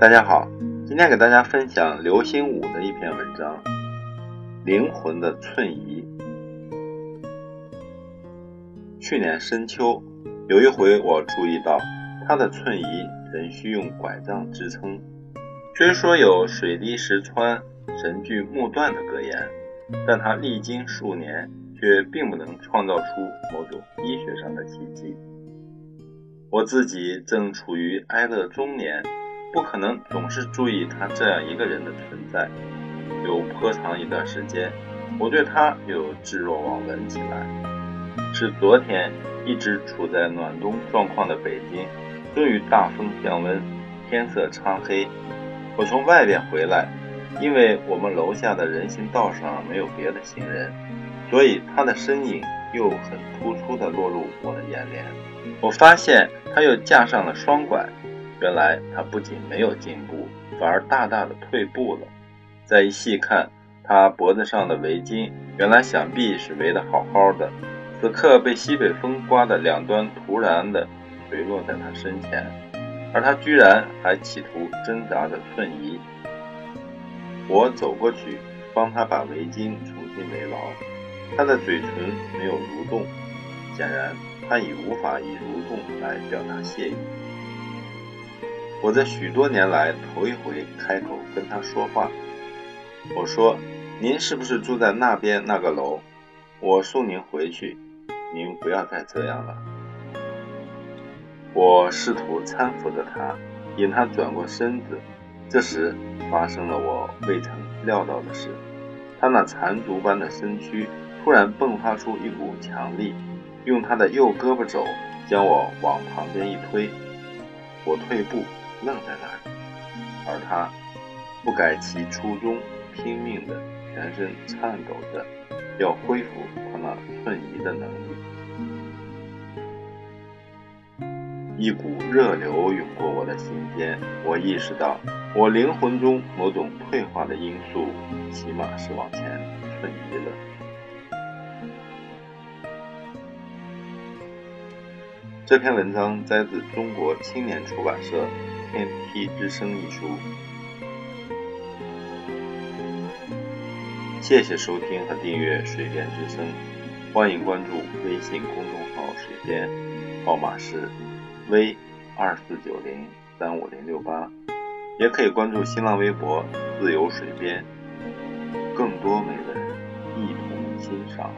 大家好，今天给大家分享刘心武的一篇文章《灵魂的寸移》。去年深秋，有一回我注意到他的寸移仍需用拐杖支撑。虽说有“水滴石穿，神锯木断”的格言，但他历经数年，却并不能创造出某种医学上的奇迹。我自己正处于哀乐中年，不可能总是注意他这样一个人的存在。有颇长一段时间，我对他又置若罔闻起来。是昨天，一直处在暖冬状况的北京，终于大风降温，天色苍黑。我从外边回来，因为我们楼下的人行道上没有别的行人，所以他的身影又很突出地落入我的眼帘。我发现他又架上了双拐，原来他不仅没有进步，反而大大的退步了。再一细看，他脖子上的围巾原来想必是围得好好的，此刻被西北风刮的两端突然的垂落在他身前，而他居然还企图挣扎着瞬移。我走过去帮他把围巾重新围牢，他的嘴唇没有蠕动，显然。他已无法以蠕动来表达谢意。我在许多年来头一回开口跟他说话。我说：“您是不是住在那边那个楼？我送您回去，您不要再这样了。”我试图搀扶着他，引他转过身子。这时发生了我未曾料到的事：他那残足般的身躯突然迸发出一股强力。用他的右胳膊肘将我往旁边一推，我退步，愣在那里，而他不改其初衷，拼命的全身颤抖着，要恢复他那瞬移的能力。一股热流涌过我的心间，我意识到，我灵魂中某种退化的因素，起码是往前瞬移了。这篇文章摘自中国青年出版社《天梯之声》一书。谢谢收听和订阅《水边之声》，欢迎关注微信公众号“水边”，号码是 V 二四九零三五零六八，也可以关注新浪微博“自由水边”，更多美文一同欣赏。